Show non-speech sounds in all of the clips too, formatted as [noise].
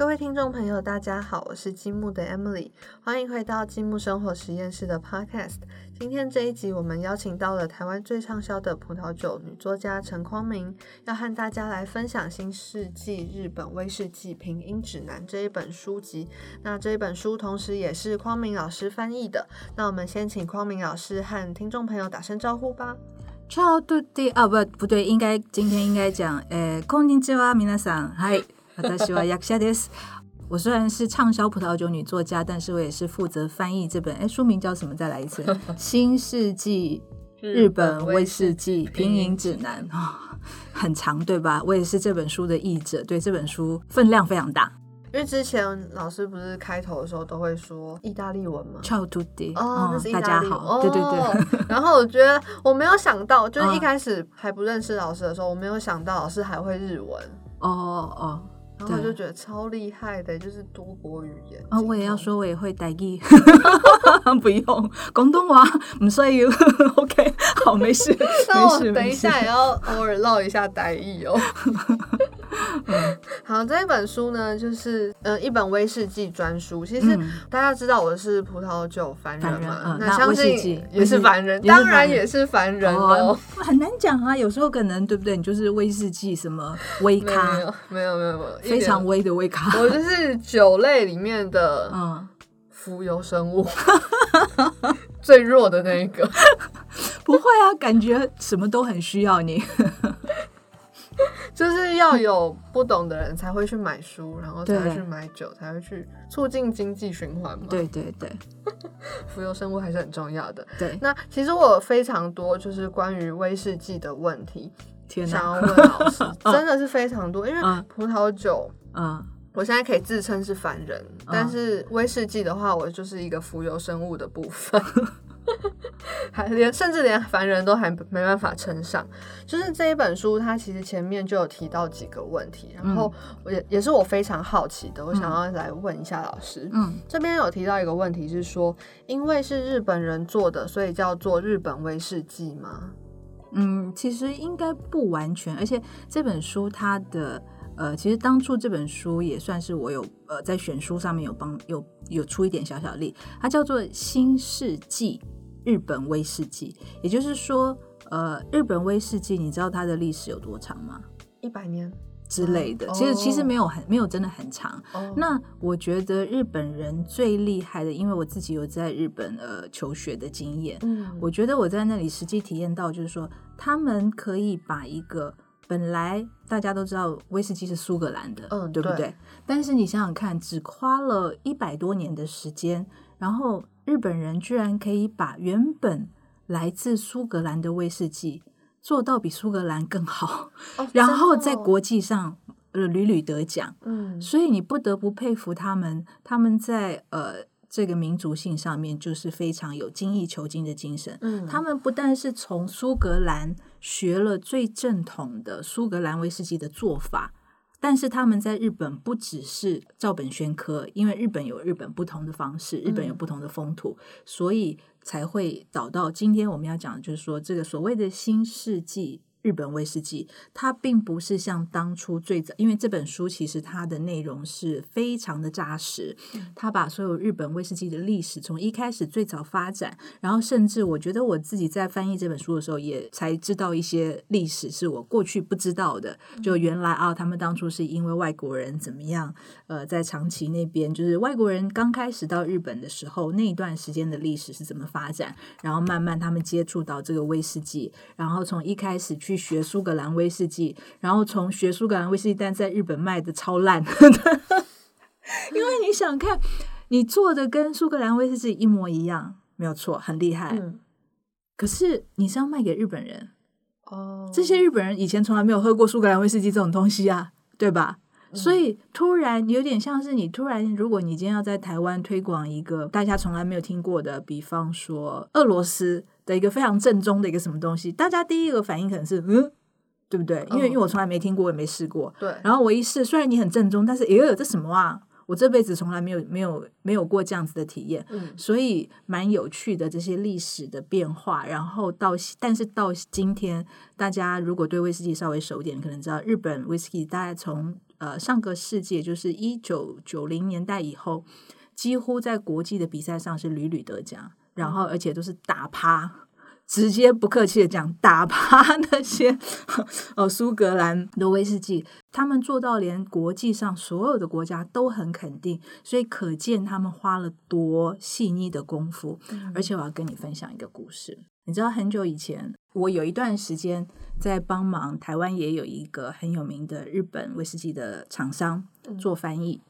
各位听众朋友，大家好，我是积木的 Emily，欢迎回到积木生活实验室的 Podcast。今天这一集，我们邀请到了台湾最畅销的葡萄酒女作家陈匡明，要和大家来分享《新世纪日本威士忌品饮指南》这一本书籍。那这一本书同时也是匡明老师翻译的。那我们先请匡明老师和听众朋友打声招呼吧。 Ciao tutti 啊，不不对，应该今天应该讲，呃，こんにちは、皆さん。はい、 私は役者です。我虽然是畅销葡萄酒女作家，但是我也是负责翻译这本。哎，书名叫什么？再来一次，《[laughs]新世纪日本威士忌品饮指南》啊、很长，对吧？我也是这本书的译者，对这本书分量非常大。因为之前老师不是开头的时候都会说意大利文吗？ Ciao tutti，哦，那是意大大利文家好，对对对。哦[laughs] 然后我觉得我没有想到，就是嗯一开始还不认识老师的时候，我没有想到老师还会日文，哦哦 然后我就觉得超厉害的，就是多国语言。啊，我也要。说，我也会台语，[laughs] 不用广东话，唔需要。OK，好，[laughs] 没事，等一下也要偶尔唠一下台语哦。[laughs] [laughs] 好，这一本书呢，就是呃一本威士忌专书。其实嗯大家知道我是葡萄酒凡人嘛，嗯那相信忌也是凡人，当然也是凡人哦。[laughs] 很难讲啊。有时候可能对不对？你就是威士忌什么威没有咖，没有没有没有，非常威的威咖。我就是酒类里面的嗯，浮游生物，最弱的那一个。[laughs] 不会啊，感觉什么都很需要你。就是要有不懂的人才会去买书，然后才会去买酒，才会去促进经济循环嘛。，对对对 [laughs] 浮游生物还是很重要的。对，那其实我有非常多就是关于威士忌的问题天想，要问老师，[laughs] 真的是非常多。因为嗯葡萄酒，嗯，我现在可以自称是凡人，但是威士忌的话，我就是一个浮游生物的部分。[laughs] 还连甚至连凡人都还没办法称上，就是这一本书，它其实前面就有提到几个问题，然后我也也是我非常好奇的，我想要来问一下老师。嗯，这边有提到一个问题是说，因为是日本人做的，所以叫做日本威士忌吗？嗯，其实应该不完全，而且这本书它的呃，其实当初这本书也算是我有呃在选书上面有帮有有出一点小小力，它叫做《新世纪日本威士忌》，也就是说，呃，日本威士忌，你知道它的历史有多长吗？一百年。之类的，哦。其实其实没有很没有真的很长，哦，那我觉得日本人最厉害的，因为我自己有在日本呃求学的经验，嗯，我觉得我在那里实际体验到，就是说他们可以把一个本来大家都知道威士忌是苏格兰的，嗯对不对？对。但是你想想看，只花了一百多年的时间，然后日本人居然可以把原本来自苏格兰的威士忌做到比苏格兰更好，哦 [laughs] 然后在国际上呃屡屡得奖。嗯所以你不得不佩服他们，他们在呃这个民族性上面就是非常有精益求精的精神。嗯，他们不但是从苏格兰学了最正统的苏格兰威士忌的做法，但是他们在日本不只是照本宣科，因为日本有日本不同的方式，日本有不同的风土，所以才会导到今天我们要讲的就是说，这个所谓的新世纪。日本威士忌，它并不是像当初最早，因为这本书其实它的内容是非常的扎实，它把所有日本威士忌的历史从一开始最早发展，然后甚至我觉得我自己在翻译这本书的时候，也才知道一些历史是我过去不知道的。就原来啊，他们当初是因为外国人怎么样，呃，在长崎那边，就是外国人刚开始到日本的时候，那一段时间的历史是怎么发展，然后慢慢他们接触到这个威士忌，然后从一开始去学苏格兰威士忌，然后从学苏格兰威士忌，但在日本卖的超烂，[laughs] 因为你想看，你做的跟苏格兰威士忌一模一样，没有错，很厉害。嗯可是你是要卖给日本人，哦，这些日本人以前从来没有喝过苏格兰威士忌这种东西啊，对吧？所以突然有点像是你突然，如果你今天要在台湾推广一个大家从来没有听过的，比方说俄罗斯的一个非常正宗的一个什么东西，大家第一个反应可能是嗯，对不对？因为嗯因为我从来没听过，也没试过。对，然后我一试，虽然你很正宗，但是诶，这什么啊？我这辈子从来没有没有没有过这样子的体验。嗯所以蛮有趣的这些历史的变化，然后到但是到今天，大家如果对威士忌稍微熟一点，可能知道日本威士忌大概从呃上个世纪，就是一九九零年代以后，几乎在国际的比赛上是屡屡得奖，然后而且都是打趴。直接不客气的讲，打趴 [laughs] 那些呃苏格兰的威士忌，他们做到连国际上所有的国家都很肯定，所以可见他们花了多细腻的功夫。而且我要跟你分享一个故事，你知道很久以前，我有一段时间在帮忙台湾也有一个很有名的日本威士忌的厂商做翻译。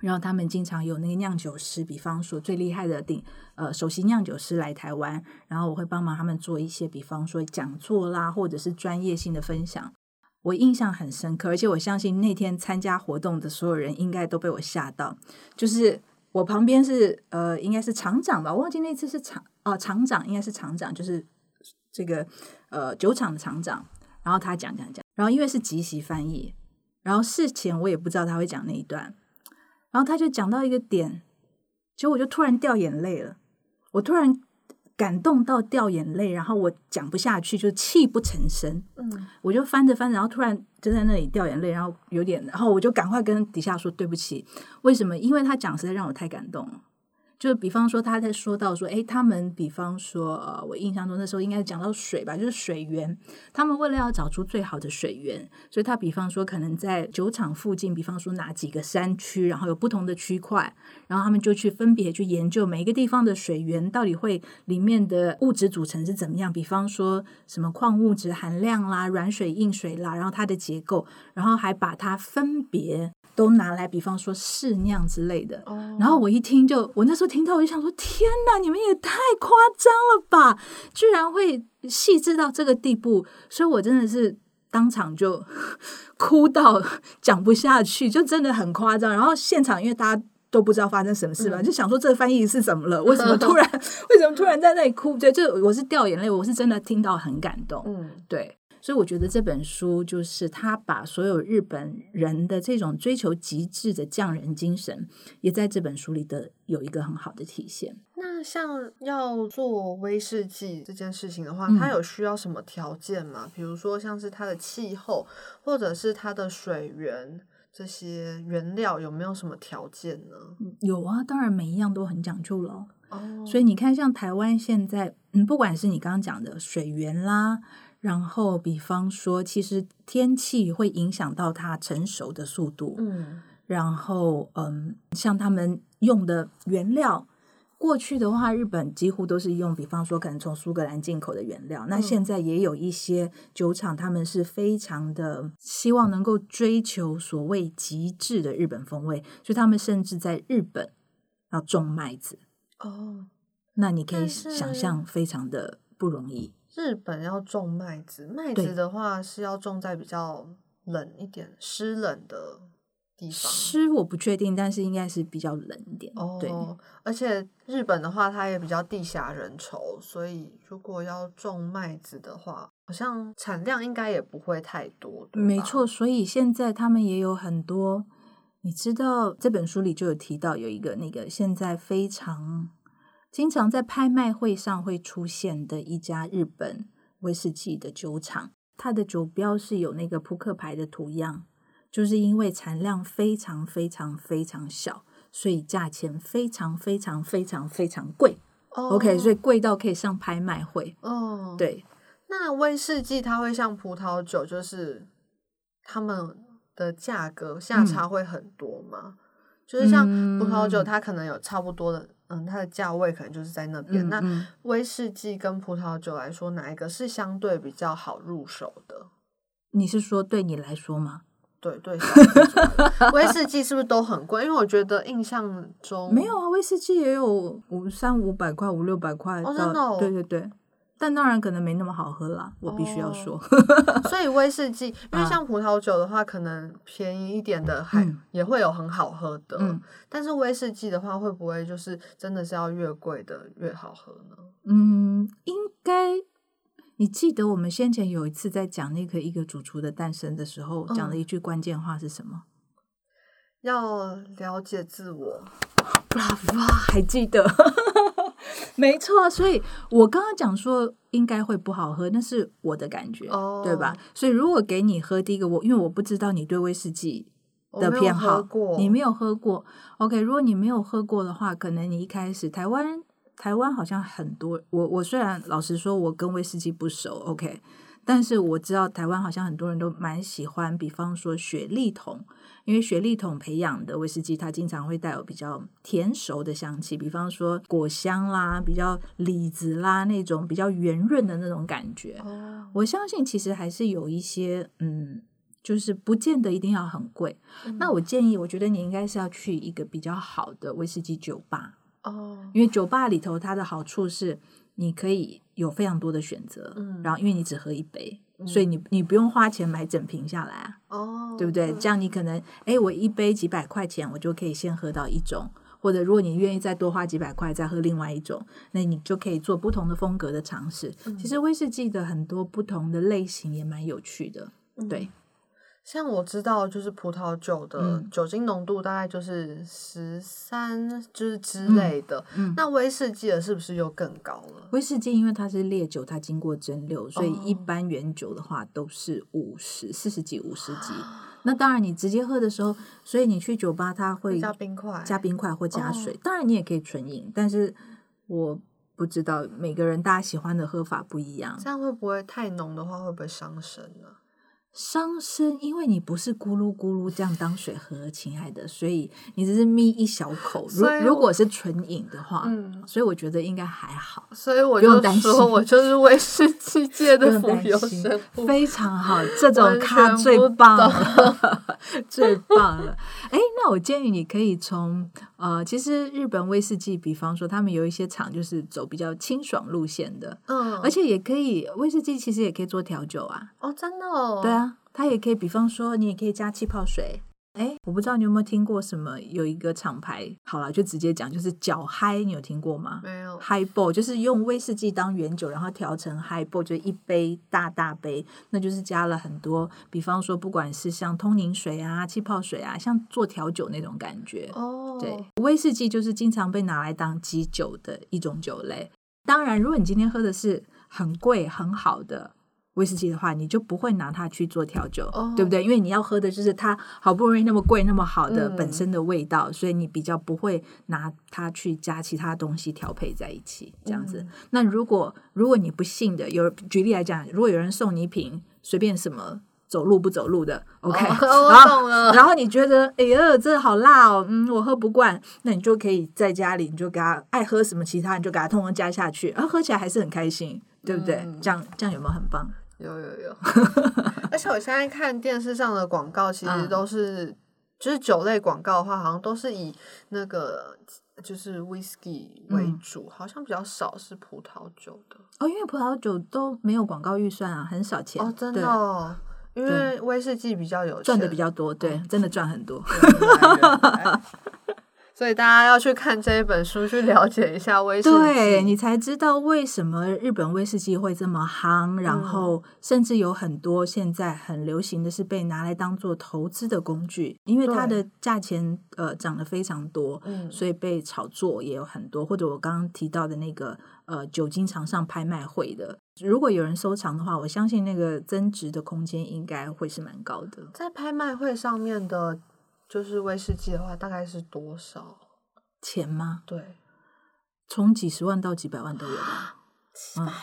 然后他们经常有那个酿酒师，比方说最厉害的顶呃首席酿酒师来台湾，然后我会帮忙他们做一些，比方说讲座啦，或者是专业性的分享。我印象很深刻，而且我相信那天参加活动的所有人应该都被我吓到。就是我旁边是呃应该是厂长吧，我忘记那次是厂哦厂长应该是厂长，就是这个呃酒厂的厂长。然后他讲讲讲，然后因为是即席翻译，然后事前我也不知道他会讲那一段。然后他就讲到一个点，结果我就突然掉眼泪了。我突然感动到掉眼泪，然后我讲不下去，就泣不成声。嗯，我就翻着翻着，然后突然就在那里掉眼泪，然后有点，然后我就赶快跟底下说对不起。为什么？因为他讲实在让我太感动了。就比方说，他在说到说，哎，他们比方说，呃，我印象中那时候应该讲到水吧，就是水源。他们为了要找出最好的水源，所以他比方说，可能在酒厂附近，比方说哪几个山区，然后有不同的区块，然后他们就去分别去研究每一个地方的水源到底会里面的物质组成是怎么样。比方说什么矿物质含量啦、软水、硬水啦，然后它的结构，然后还把它分别。都拿来，比方说试酿之类的。然后我一听，就我那时候听到，我就想说：天哪，你们也太夸张了吧！居然会细致到这个地步，所以我真的是当场就 [laughs] 哭到讲不下去，就真的很夸张。然后现场因为大家都不知道发生什么事嘛，就想说这个翻译是怎么了？为什么突然 [laughs] 为什么突然在那里哭？对，就我是掉眼泪，我是真的听到很感动。嗯，对。所以我觉得这本书就是他把所有日本人的这种追求极致的匠人精神，也在这本书里的有一个很好的体现。那像要做威士忌这件事情的话，它有需要什么条件吗？比如说像是它的气候，或者是它的水源这些原料有没有什么条件呢？有啊，当然每一样都很讲究了。哦，所以你看，像台湾现在，嗯，不管是你刚刚讲的水源啦。然后，比方说，其实天气会影响到它成熟的速度。嗯，然后，嗯，像他们用的原料，过去的话，日本几乎都是用，比方说，可能从苏格兰进口的原料。那现在也有一些酒厂，他们是非常的希望能够追求所谓极致的日本风味，所以他们甚至在日本要种麦子。哦，那你可以想象，非常的不容易。日本要种麦子，麦子的话是要种在比较冷一点、湿冷的地方。湿我不确定，但是应该是比较冷一点。哦，对。而且日本的话，它也比较地狭人稠，所以如果要种麦子的话，好像产量应该也不会太多。没错，所以现在他们也有很多，你知道这本书里就有提到有一个那个现在非常。经常在拍卖会上会出现的一家日本威士忌的酒厂，它的酒标是有那个扑克牌的图样，就是因为产量非常非常非常小，所以价钱非常非常非常非常贵。OK，所以贵到可以上拍卖会。哦，对。那威士忌它会像葡萄酒，就是他们的价格下差会很多吗？就是像葡萄酒，它可能有差不多的。嗯，它的价位可能就是在那边。那威士忌跟葡萄酒来说，哪一个是相对比较好入手的？你是说对你来说吗？对对，[laughs] 威士忌是不是都很贵？因为我觉得印象中没有啊，威士忌也有五三五百块、五六百块。哦，真的？对对对。但当然可能没那么好喝啦，我必须要说。所以威士忌，因为像葡萄酒的话，可能便宜一点的还也会有很好喝的。嗯。但是威士忌的话，会不会就是真的是要越贵的越好喝呢？嗯，应该。你记得我们先前有一次在讲那个一个主厨的诞生的时候，讲了一句关键话是什么？要了解自我。哇，还记得。没错，所以我刚刚讲说应该会不好喝，那是我的感觉，对吧？所以如果给你喝第一个，我因为我不知道你对威士忌的偏好，你没有喝过。OK，如果你没有喝过的话，可能你一开始台湾台湾好像很多，我我虽然老实说，我跟威士忌不熟，OK，但是我知道台湾好像很多人都蛮喜欢，比方说雪莉桶，因为雪莉桶培养的威士忌，它经常会带有比较甜熟的香气，比方说果香啦，比较李子啦那种比较圆润的那种感觉。哦，我相信其实还是有一些，嗯，就是不见得一定要很贵。那我建议，我觉得你应该是要去一个比较好的威士忌酒吧，哦，因为酒吧里头它的好处是你可以有非常多的选择，嗯然后因为你只喝一杯，所以你你不用花钱买整瓶下来啊，哦，对不对？这样你可能，哎，我一杯几百块钱，我就可以先喝到一种。或者，如果你愿意再多花几百块再喝另外一种，那你就可以做不同的风格的尝试。嗯其实威士忌的很多不同的类型也蛮有趣的。对，像我知道，就是葡萄酒的嗯酒精浓度大概就是十三，之之类的。嗯那威士忌的是不是又更高了？威士忌因为它是烈酒，它经过蒸馏，所以一哦般原酒的话都是五十、四十几、五十几。那当然，你直接喝的时候，所以你去酒吧，它会加冰块，加冰块或加水。哦当然，你也可以纯饮，但是我不知道每个人大家喜欢的喝法不一样。这样会不会太浓的话，会不会伤身呢？伤身，因为你不是咕噜咕噜这样当水喝，亲爱的，所以你只是咪一小口。如如果是纯饮的话，嗯，所以我觉得应该还好。所以我就说，我就是威士忌界不的浮用担心游生物。非常好，这种咖 [laughs] 最棒了，最棒了。哎，那我建议你可以从呃，其实日本威士忌，比方说他们有一些厂就是走比较清爽路线的，嗯，而且也可以威士忌其实也可以做调酒啊，哦，真的哦，对，啊，它也可以，比方说你也可以加气泡水。哎，我不知道你有没有听过什么有一个厂牌，好了，就直接讲，就是脚嗨，你有听过吗？没有，Highball 就是用威士忌当原酒，然后调成 Highball，就一杯大大杯，那就是加了很多，比方说不管是像通宁水啊、气泡水啊，像做调酒那种感觉。哦，对，威士忌就是经常被拿来当基酒的一种酒类。当然，如果你今天喝的是很贵很好的威士忌的话，你就不会拿它去做调酒，哦对不对？因为你要喝的就是它好不容易那么贵、那么好的嗯本身的味道，所以你比较不会拿它去加其他东西调配在一起，这样子。嗯那如果如果你不信的，有举例来讲，如果有人送你一瓶随便什么。走路不走路的，OK，[laughs] 然后你觉得，哎呀，这好辣哦，嗯，我喝不惯，那你就可以在家里，你就给他爱喝什么其他，你就给他通通加下去，然后喝起来还是很开心，对不对？嗯这样这样有没有很棒？有有有，[laughs] 而且我现在看电视上的广告，其实嗯都是、就是酒类广告的话，好像都是以那个就是 whisky 为嗯主，好像比较少是葡萄酒的。哦，因为葡萄酒都没有广告预算啊，很少钱哦，真的哦，因为威士忌比较有钱，赚的比较多，对，真的赚很多。大家要去看这一本书，去了解一下威士忌。对你才知道为什么日本威士忌会这么夯，然后甚至有很多现在很流行的是被拿来当做投资的工具，因为它的价钱呃涨得非常多，嗯所以被炒作也有很多。或者我刚刚提到的那个呃酒精场上拍卖会的，如果有人收藏的话，我相信那个增值的空间应该会是蛮高的。在拍卖会上面的，就是威士忌的话，大概是多少？钱吗？对，从几十万到几百万都有吧。几百万。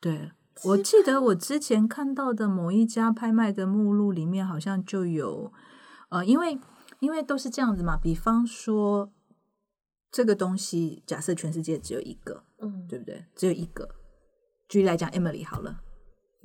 对，我记得我之前看到的某一家拍卖的目录里面，好像就有，呃，因为因为都是这样子嘛。比方说，这个东西假设全世界只有一个，嗯，对不对？只有一个。举例来讲，Emily 好了，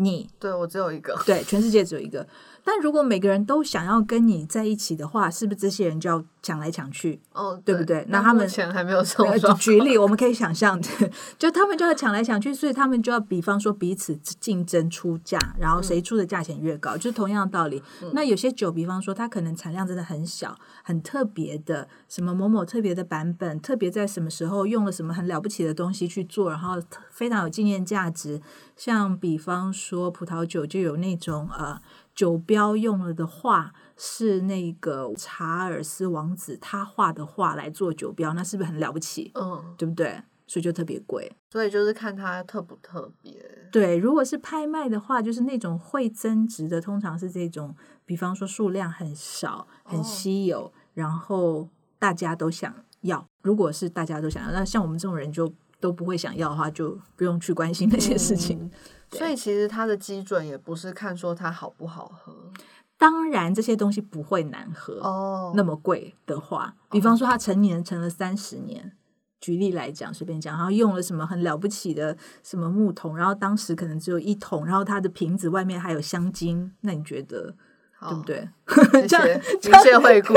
你对我只有一个。对全世界只有一个，但如果每个人都想要跟你在一起的话，是不是这些人就要抢来抢去？哦，对不对那他们钱还没有这呃种状举例，我们可以想象，[laughs] 就他们就要抢来抢去，所以他们就要比方说彼此竞争出价，然后谁出的价钱越高，就是同样的道理。那有些酒，比方说它可能产量真的很小，很特别的，什么某某特别的版本，特别在什么时候用了什么很了不起的东西去做，然后非常有纪念价值。像比方说葡萄酒就有那种呃酒标用了的画是那个查尔斯王子他画的画来做酒标，那是不是很了不起？嗯，对不对？所以就特别贵。所以就是看它特不特别。对，如果是拍卖的话，就是那种会增值的，通常是这种，比方说数量很少、很稀有，然后大家都想要。如果是大家都想要，那像我们这种人就都不会想要的话，就不用去关心那些事情。嗯所以其实它的基准也不是看说它好不好喝当然，这些东西不会难喝。哦那么贵的话，比方说它成年成了三十年，举例来讲，随便讲，然后用了什么很了不起的什么木桶，然后当时可能只有一桶，然后它的瓶子外面还有香精，那你觉得好对不？对？谢 [laughs] 这样谢，谢谢惠顾，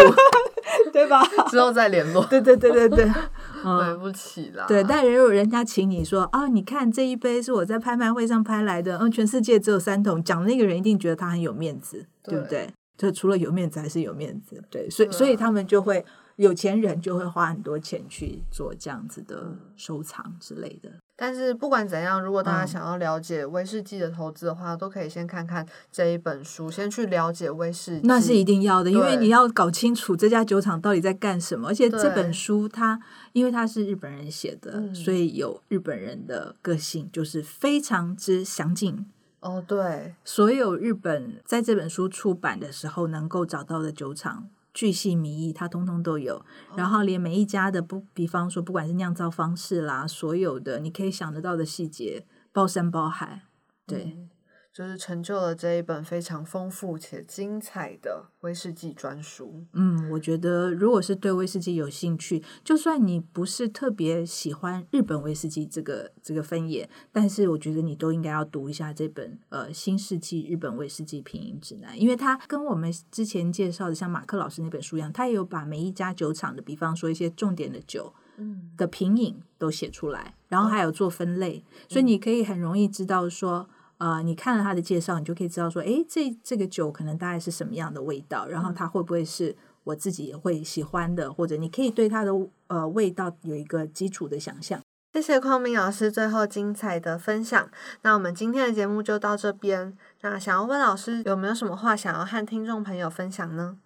[laughs] 对吧？[laughs] 之后再联络。对对对对对，对 [laughs] 嗯。不起啦。对，但如果人家请你说啊，你看这一杯是我在拍卖会上拍来的，嗯，全世界只有三桶，讲那个人一定觉得他很有面子，对不对对？就除了有面子还是有面子，对，所以、啊所以他们就会有钱人就会花很多钱去做这样子嗯的收藏之类的。但是不管怎样，如果大家嗯想要了解威士忌的投资的话，都可以先看看这一本书，先去了解威士忌。那是一定要的，因为你要搞清楚这家酒厂到底在干什么。而且这本书它因为它是日本人写的，嗯所以有日本人的个性，就是非常之详尽。哦，对，所有日本在这本书出版的时候能够找到的酒厂，巨细靡遗，它通通都有。然后连每一家的不，比方说不管是酿造方式啦，所有的你可以想得到的细节，包山包海。对，嗯就是成就了这一本非常丰富且精彩的威士忌专书。嗯，我觉得如果是对威士忌有兴趣，就算你不是特别喜欢日本威士忌这个这个分野，但是我觉得你都应该要读一下这本呃《新世纪日本威士忌品饮指南》，因为它跟我们之前介绍的像马克老师那本书一样，它也有把每一家酒厂的，比方说一些重点的酒嗯，的品饮都写出来，然后还有做分类，所以你可以很容易知道说。呃，你看了他的介绍，你就可以知道说，诶，这这个酒可能大概是什么样的味道，然后它会不会是我自己也会喜欢的，或者你可以对它的呃味道有一个基础的想象。谢谢匡明老师最后精彩的分享。那我们今天的节目就到这边。那想要问老师有没有什么话想要和听众朋友分享呢？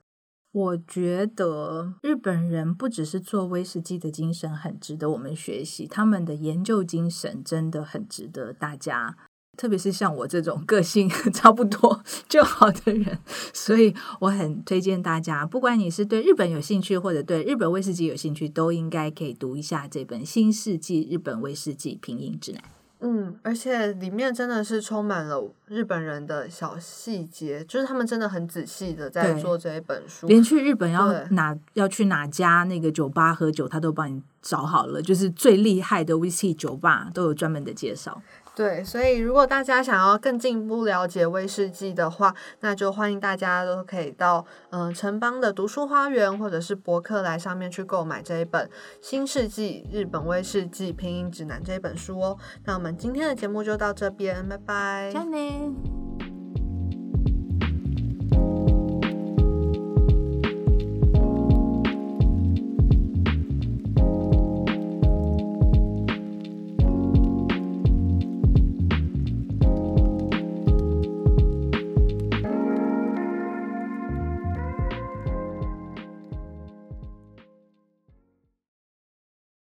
我觉得日本人不只是做威士忌的精神很值得我们学习，他们的研究精神真的很值得大家。特别是像我这种个性 [laughs] 差不多就好的人，所以我很推荐大家，不管你是对日本有兴趣，或者对日本威士忌有兴趣，都应该可以读一下这本《新世纪日本威士忌品饮指南》。嗯，而且里面真的是充满了日本人的小细节，就是他们真的很仔细的在做这一本书。连去日本要哪要去哪家那个酒吧喝酒，他都帮你找好了，就是最厉害的威士忌酒吧都有专门的介绍。对，所以如果大家想要更进一步了解威士忌的话，那就欢迎大家都可以到嗯、城邦的读书花园或者是博客来上面去购买这一本《新世纪日本威士忌拼音指南》这本书哦。那我们今天的节目就到这边，拜拜。